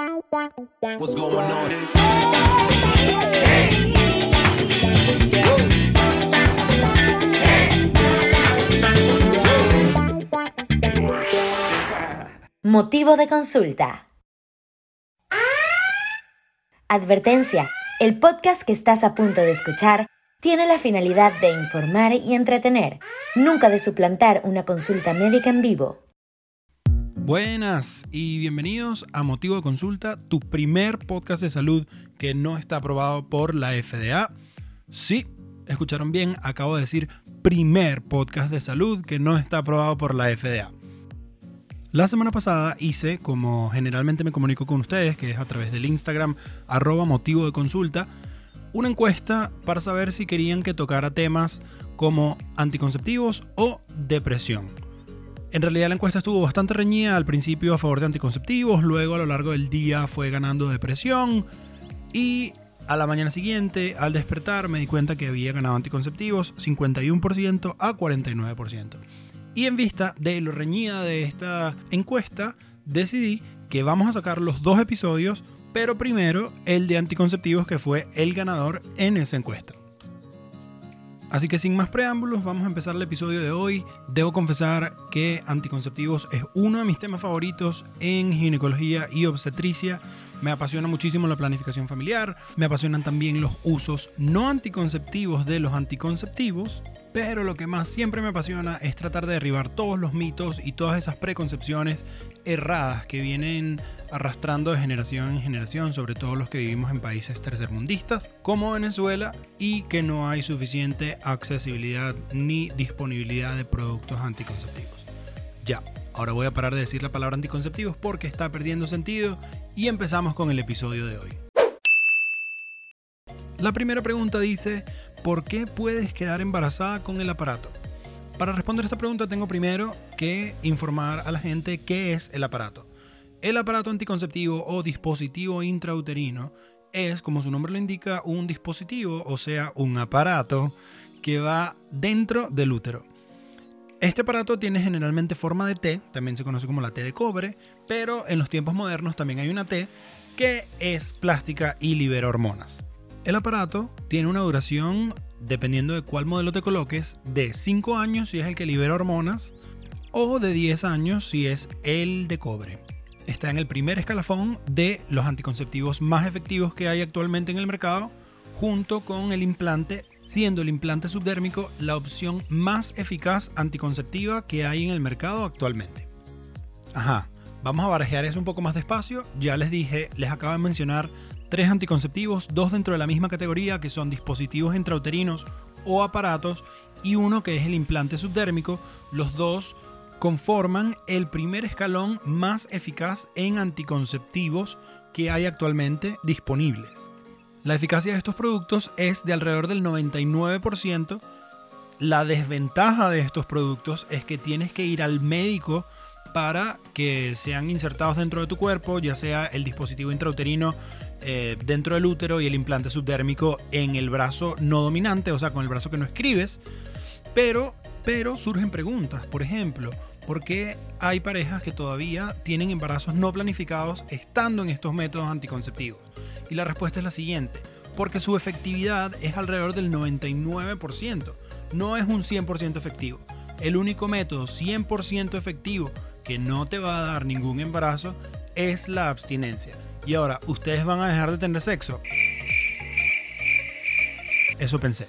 What's going on? Motivo de consulta. Advertencia. El podcast que estás a punto de escuchar tiene la finalidad de informar y entretener, nunca de suplantar una consulta médica en vivo. Buenas y bienvenidos a Motivo de Consulta, tu primer podcast de salud que no está aprobado por la FDA. Sí, escucharon bien, acabo de decir primer podcast de salud que no está aprobado por la FDA. La semana pasada hice, como generalmente me comunico con ustedes, que es a través del Instagram arroba motivo de consulta, una encuesta para saber si querían que tocara temas como anticonceptivos o depresión. En realidad la encuesta estuvo bastante reñida al principio a favor de anticonceptivos, luego a lo largo del día fue ganando depresión y a la mañana siguiente al despertar me di cuenta que había ganado anticonceptivos 51% a 49%. Y en vista de lo reñida de esta encuesta, decidí que vamos a sacar los dos episodios, pero primero el de anticonceptivos que fue el ganador en esa encuesta. Así que sin más preámbulos, vamos a empezar el episodio de hoy. Debo confesar que anticonceptivos es uno de mis temas favoritos en ginecología y obstetricia. Me apasiona muchísimo la planificación familiar, me apasionan también los usos no anticonceptivos de los anticonceptivos, pero lo que más siempre me apasiona es tratar de derribar todos los mitos y todas esas preconcepciones erradas que vienen arrastrando de generación en generación, sobre todo los que vivimos en países tercermundistas como Venezuela y que no hay suficiente accesibilidad ni disponibilidad de productos anticonceptivos. Ya, ahora voy a parar de decir la palabra anticonceptivos porque está perdiendo sentido y empezamos con el episodio de hoy. La primera pregunta dice, ¿por qué puedes quedar embarazada con el aparato? Para responder esta pregunta tengo primero que informar a la gente qué es el aparato. El aparato anticonceptivo o dispositivo intrauterino es, como su nombre lo indica, un dispositivo, o sea, un aparato que va dentro del útero. Este aparato tiene generalmente forma de T, también se conoce como la T de cobre, pero en los tiempos modernos también hay una T que es plástica y libera hormonas. El aparato tiene una duración, dependiendo de cuál modelo te coloques, de 5 años si es el que libera hormonas o de 10 años si es el de cobre. Está en el primer escalafón de los anticonceptivos más efectivos que hay actualmente en el mercado, junto con el implante, siendo el implante subdérmico la opción más eficaz anticonceptiva que hay en el mercado actualmente. Ajá, vamos a barajear eso un poco más despacio. Ya les dije, les acabo de mencionar tres anticonceptivos, dos dentro de la misma categoría que son dispositivos intrauterinos o aparatos y uno que es el implante subdérmico. Los dos conforman el primer escalón más eficaz en anticonceptivos que hay actualmente disponibles. La eficacia de estos productos es de alrededor del 99%. La desventaja de estos productos es que tienes que ir al médico para que sean insertados dentro de tu cuerpo, ya sea el dispositivo intrauterino eh, dentro del útero y el implante subdérmico en el brazo no dominante, o sea, con el brazo que no escribes. Pero, pero surgen preguntas, por ejemplo, ¿por qué hay parejas que todavía tienen embarazos no planificados estando en estos métodos anticonceptivos? Y la respuesta es la siguiente, porque su efectividad es alrededor del 99%, no es un 100% efectivo. El único método 100% efectivo que no te va a dar ningún embarazo es la abstinencia. Y ahora, ¿ustedes van a dejar de tener sexo? Eso pensé.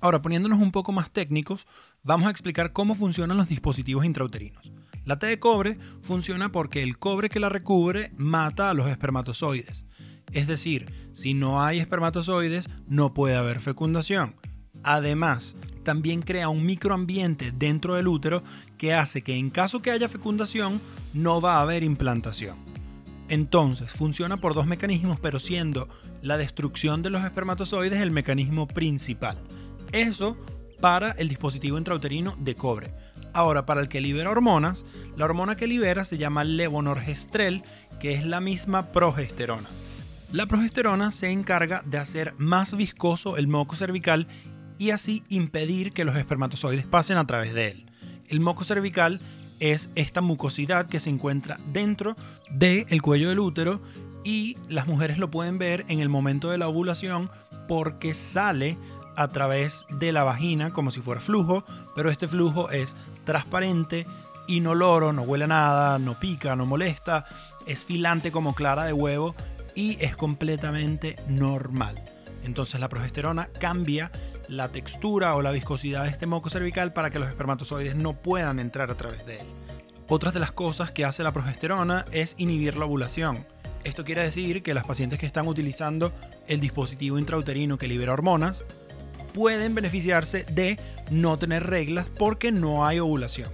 Ahora, poniéndonos un poco más técnicos, vamos a explicar cómo funcionan los dispositivos intrauterinos. La T de cobre funciona porque el cobre que la recubre mata a los espermatozoides. Es decir, si no hay espermatozoides, no puede haber fecundación. Además, también crea un microambiente dentro del útero que hace que en caso que haya fecundación, no va a haber implantación. Entonces, funciona por dos mecanismos, pero siendo la destrucción de los espermatozoides el mecanismo principal. Eso para el dispositivo intrauterino de cobre. Ahora, para el que libera hormonas, la hormona que libera se llama levonorgestrel, que es la misma progesterona. La progesterona se encarga de hacer más viscoso el moco cervical y así impedir que los espermatozoides pasen a través de él. El moco cervical es esta mucosidad que se encuentra dentro del cuello del útero y las mujeres lo pueden ver en el momento de la ovulación porque sale a través de la vagina como si fuera flujo, pero este flujo es transparente, inoloro, no huele a nada, no pica, no molesta, es filante como clara de huevo y es completamente normal. Entonces la progesterona cambia la textura o la viscosidad de este moco cervical para que los espermatozoides no puedan entrar a través de él. Otras de las cosas que hace la progesterona es inhibir la ovulación. Esto quiere decir que las pacientes que están utilizando el dispositivo intrauterino que libera hormonas pueden beneficiarse de no tener reglas porque no hay ovulación.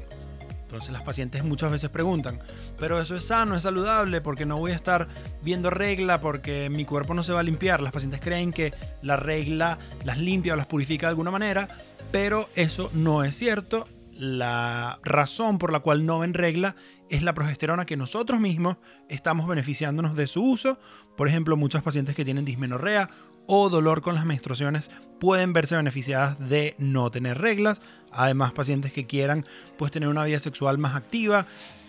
Entonces las pacientes muchas veces preguntan, pero eso es sano, es saludable, porque no voy a estar viendo regla, porque mi cuerpo no se va a limpiar. Las pacientes creen que la regla las limpia o las purifica de alguna manera, pero eso no es cierto. La razón por la cual no ven regla es la progesterona que nosotros mismos estamos beneficiándonos de su uso. Por ejemplo, muchas pacientes que tienen dismenorrea o dolor con las menstruaciones pueden verse beneficiadas de no tener reglas. Además, pacientes que quieran pues tener una vida sexual más activa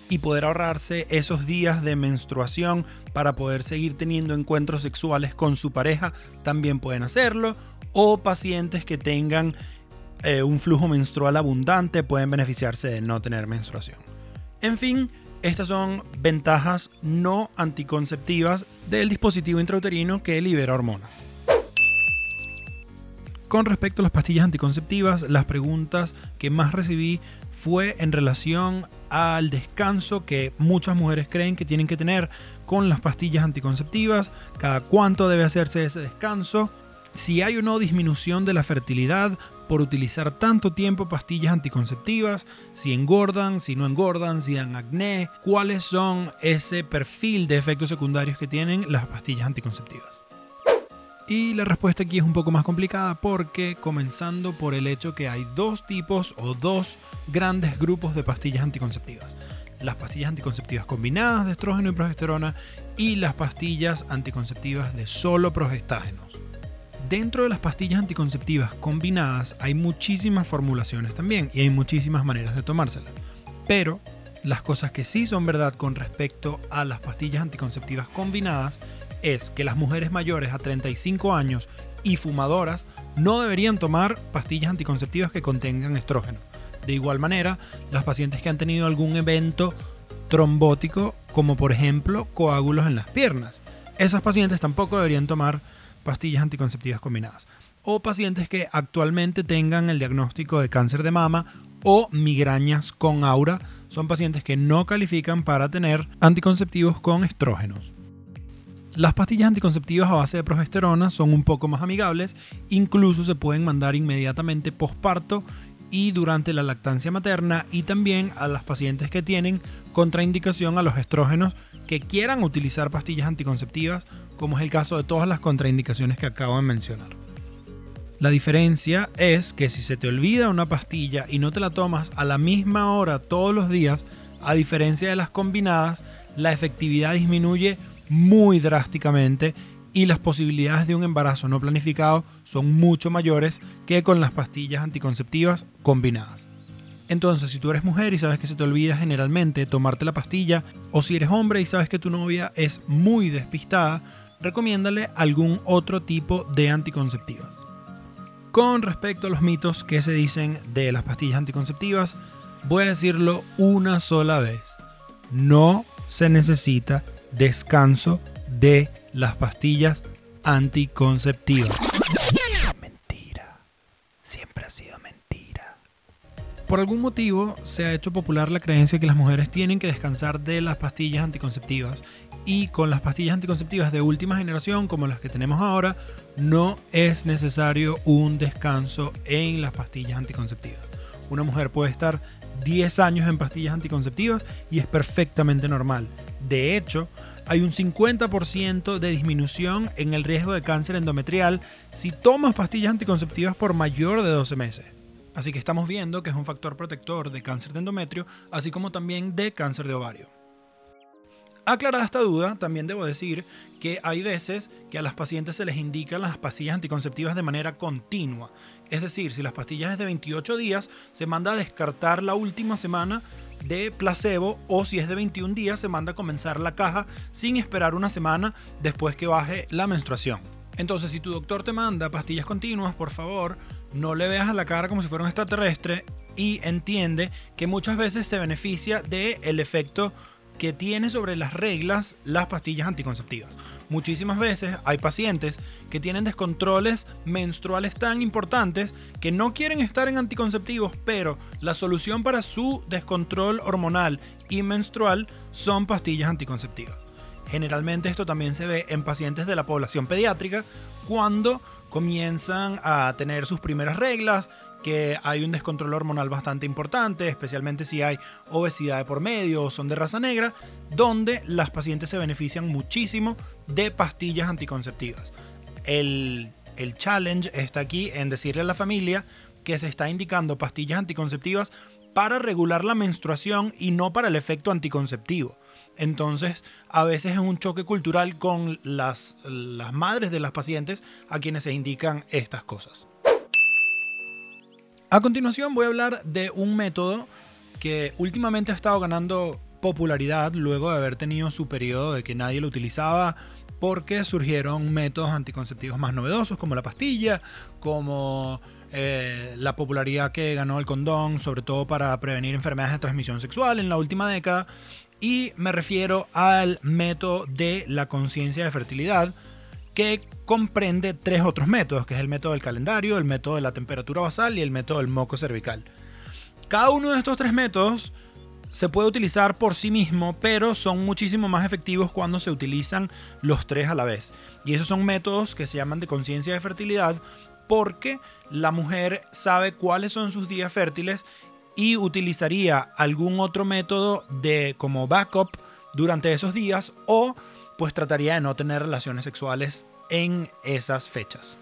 y poder ahorrarse esos días de menstruación para poder seguir teniendo encuentros sexuales con su pareja también pueden hacerlo. O pacientes que tengan eh, un flujo menstrual abundante pueden beneficiarse de no tener menstruación. En fin, estas son ventajas no anticonceptivas del dispositivo intrauterino que libera hormonas. Con respecto a las pastillas anticonceptivas, las preguntas que más recibí fue en relación al descanso que muchas mujeres creen que tienen que tener con las pastillas anticonceptivas, cada cuánto debe hacerse ese descanso, si hay o no disminución de la fertilidad por utilizar tanto tiempo pastillas anticonceptivas, si engordan, si no engordan, si dan acné, cuáles son ese perfil de efectos secundarios que tienen las pastillas anticonceptivas. Y la respuesta aquí es un poco más complicada porque comenzando por el hecho que hay dos tipos o dos grandes grupos de pastillas anticonceptivas. Las pastillas anticonceptivas combinadas de estrógeno y progesterona y las pastillas anticonceptivas de solo progestágenos. Dentro de las pastillas anticonceptivas combinadas hay muchísimas formulaciones también y hay muchísimas maneras de tomárselas. Pero las cosas que sí son verdad con respecto a las pastillas anticonceptivas combinadas es que las mujeres mayores a 35 años y fumadoras no deberían tomar pastillas anticonceptivas que contengan estrógeno. De igual manera, las pacientes que han tenido algún evento trombótico, como por ejemplo coágulos en las piernas, esas pacientes tampoco deberían tomar pastillas anticonceptivas combinadas. O pacientes que actualmente tengan el diagnóstico de cáncer de mama o migrañas con aura, son pacientes que no califican para tener anticonceptivos con estrógenos. Las pastillas anticonceptivas a base de progesterona son un poco más amigables, incluso se pueden mandar inmediatamente posparto y durante la lactancia materna y también a las pacientes que tienen contraindicación a los estrógenos que quieran utilizar pastillas anticonceptivas, como es el caso de todas las contraindicaciones que acabo de mencionar. La diferencia es que si se te olvida una pastilla y no te la tomas a la misma hora todos los días, a diferencia de las combinadas, la efectividad disminuye muy drásticamente y las posibilidades de un embarazo no planificado son mucho mayores que con las pastillas anticonceptivas combinadas. Entonces, si tú eres mujer y sabes que se te olvida generalmente tomarte la pastilla, o si eres hombre y sabes que tu novia es muy despistada, recomiéndale algún otro tipo de anticonceptivas. Con respecto a los mitos que se dicen de las pastillas anticonceptivas, voy a decirlo una sola vez. No se necesita descanso de las pastillas anticonceptivas. Mentira. Siempre ha sido mentira. Por algún motivo se ha hecho popular la creencia que las mujeres tienen que descansar de las pastillas anticonceptivas y con las pastillas anticonceptivas de última generación como las que tenemos ahora no es necesario un descanso en las pastillas anticonceptivas. Una mujer puede estar 10 años en pastillas anticonceptivas y es perfectamente normal. De hecho, hay un 50% de disminución en el riesgo de cáncer endometrial si tomas pastillas anticonceptivas por mayor de 12 meses. Así que estamos viendo que es un factor protector de cáncer de endometrio, así como también de cáncer de ovario. Aclarada esta duda, también debo decir que hay veces que a las pacientes se les indican las pastillas anticonceptivas de manera continua. Es decir, si las pastillas es de 28 días, se manda a descartar la última semana de placebo o si es de 21 días se manda a comenzar la caja sin esperar una semana después que baje la menstruación. Entonces si tu doctor te manda pastillas continuas, por favor, no le veas a la cara como si fuera un extraterrestre y entiende que muchas veces se beneficia del el efecto que tiene sobre las reglas las pastillas anticonceptivas. Muchísimas veces hay pacientes que tienen descontroles menstruales tan importantes que no quieren estar en anticonceptivos, pero la solución para su descontrol hormonal y menstrual son pastillas anticonceptivas. Generalmente esto también se ve en pacientes de la población pediátrica cuando comienzan a tener sus primeras reglas, que hay un descontrol hormonal bastante importante, especialmente si hay obesidad de por medio o son de raza negra, donde las pacientes se benefician muchísimo de pastillas anticonceptivas. El, el challenge está aquí en decirle a la familia que se está indicando pastillas anticonceptivas para regular la menstruación y no para el efecto anticonceptivo. Entonces, a veces es un choque cultural con las, las madres de las pacientes a quienes se indican estas cosas. A continuación voy a hablar de un método que últimamente ha estado ganando popularidad luego de haber tenido su periodo de que nadie lo utilizaba porque surgieron métodos anticonceptivos más novedosos como la pastilla, como eh, la popularidad que ganó el condón, sobre todo para prevenir enfermedades de transmisión sexual en la última década. Y me refiero al método de la conciencia de fertilidad, que comprende tres otros métodos, que es el método del calendario, el método de la temperatura basal y el método del moco cervical. Cada uno de estos tres métodos se puede utilizar por sí mismo, pero son muchísimo más efectivos cuando se utilizan los tres a la vez. Y esos son métodos que se llaman de conciencia de fertilidad porque la mujer sabe cuáles son sus días fértiles y utilizaría algún otro método de como backup durante esos días o pues trataría de no tener relaciones sexuales en esas fechas.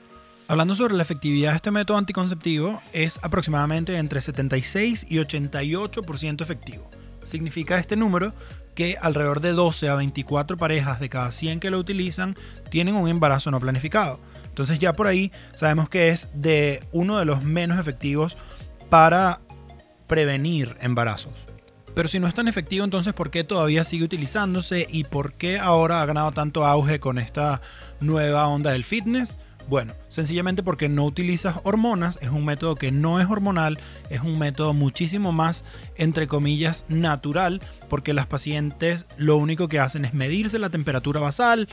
Hablando sobre la efectividad de este método anticonceptivo, es aproximadamente entre 76 y 88% efectivo. Significa este número que alrededor de 12 a 24 parejas de cada 100 que lo utilizan tienen un embarazo no planificado. Entonces ya por ahí sabemos que es de uno de los menos efectivos para prevenir embarazos. Pero si no es tan efectivo, entonces ¿por qué todavía sigue utilizándose y por qué ahora ha ganado tanto auge con esta nueva onda del fitness? Bueno, sencillamente porque no utilizas hormonas, es un método que no es hormonal, es un método muchísimo más, entre comillas, natural, porque las pacientes lo único que hacen es medirse la temperatura basal,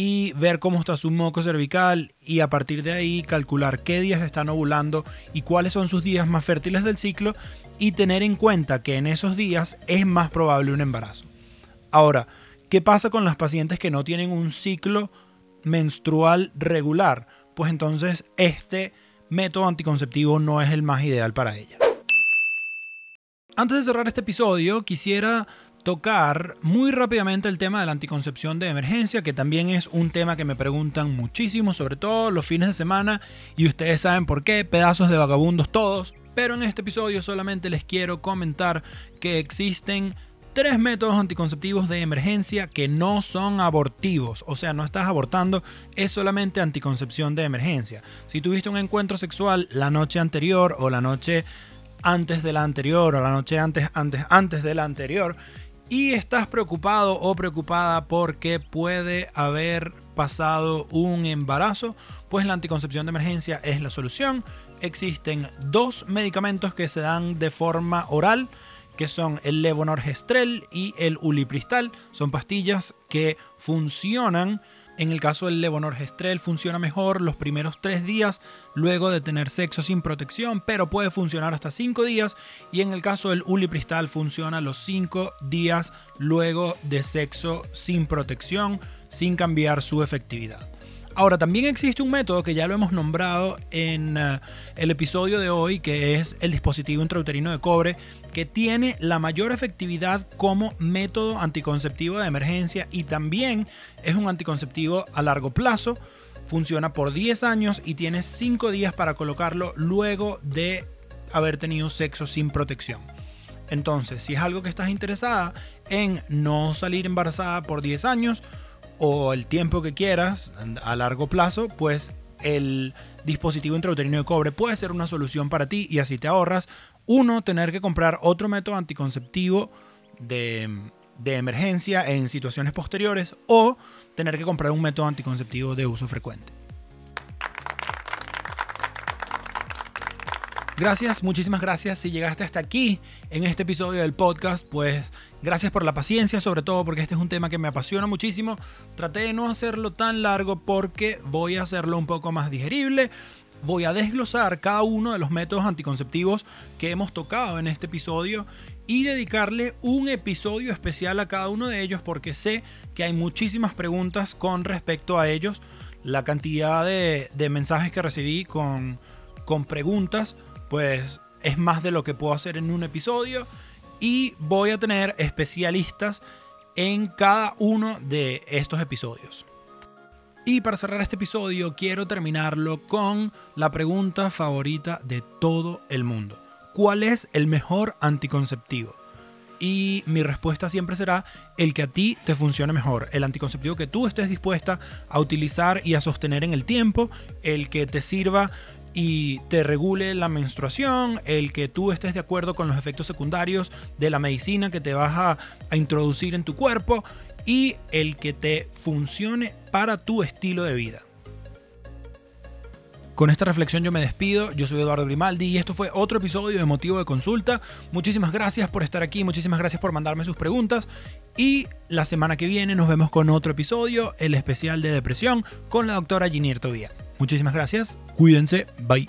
y ver cómo está su moco cervical y a partir de ahí calcular qué días están ovulando y cuáles son sus días más fértiles del ciclo y tener en cuenta que en esos días es más probable un embarazo. Ahora, ¿qué pasa con las pacientes que no tienen un ciclo menstrual regular? Pues entonces este método anticonceptivo no es el más ideal para ellas. Antes de cerrar este episodio, quisiera tocar muy rápidamente el tema de la anticoncepción de emergencia, que también es un tema que me preguntan muchísimo, sobre todo los fines de semana, y ustedes saben por qué, pedazos de vagabundos todos. Pero en este episodio solamente les quiero comentar que existen tres métodos anticonceptivos de emergencia que no son abortivos, o sea, no estás abortando, es solamente anticoncepción de emergencia. Si tuviste un encuentro sexual la noche anterior o la noche antes de la anterior o la noche antes antes antes de la anterior y estás preocupado o preocupada porque puede haber pasado un embarazo, pues la anticoncepción de emergencia es la solución. Existen dos medicamentos que se dan de forma oral, que son el levonorgestrel y el ulipristal. Son pastillas que funcionan en el caso del levonorgestrel funciona mejor los primeros tres días luego de tener sexo sin protección, pero puede funcionar hasta cinco días. Y en el caso del ulipristal funciona los cinco días luego de sexo sin protección, sin cambiar su efectividad. Ahora, también existe un método que ya lo hemos nombrado en eh, el episodio de hoy, que es el dispositivo intrauterino de cobre, que tiene la mayor efectividad como método anticonceptivo de emergencia y también es un anticonceptivo a largo plazo. Funciona por 10 años y tiene 5 días para colocarlo luego de haber tenido sexo sin protección. Entonces, si es algo que estás interesada en no salir embarazada por 10 años, o el tiempo que quieras a largo plazo, pues el dispositivo intrauterino de cobre puede ser una solución para ti y así te ahorras Uno, tener que comprar otro método anticonceptivo de, de emergencia en situaciones posteriores o tener que comprar un método anticonceptivo de uso frecuente. Gracias, muchísimas gracias. Si llegaste hasta aquí en este episodio del podcast, pues gracias por la paciencia, sobre todo porque este es un tema que me apasiona muchísimo. Traté de no hacerlo tan largo porque voy a hacerlo un poco más digerible. Voy a desglosar cada uno de los métodos anticonceptivos que hemos tocado en este episodio y dedicarle un episodio especial a cada uno de ellos porque sé que hay muchísimas preguntas con respecto a ellos. La cantidad de, de mensajes que recibí con, con preguntas pues es más de lo que puedo hacer en un episodio y voy a tener especialistas en cada uno de estos episodios. Y para cerrar este episodio quiero terminarlo con la pregunta favorita de todo el mundo. ¿Cuál es el mejor anticonceptivo? Y mi respuesta siempre será el que a ti te funcione mejor, el anticonceptivo que tú estés dispuesta a utilizar y a sostener en el tiempo, el que te sirva y te regule la menstruación, el que tú estés de acuerdo con los efectos secundarios de la medicina que te vas a, introducir en tu cuerpo y el que te funcione para tu estilo de vida. Con esta reflexión yo me despido. Yo soy Eduardo Grimaldi y esto fue otro episodio de Motivo de Consulta. Muchísimas gracias por estar aquí, muchísimas gracias por mandarme sus preguntas y la semana que viene nos vemos con otro episodio, el especial de depresión con la doctora Ginir Tobía. Muchísimas gracias. Cuídense. Bye.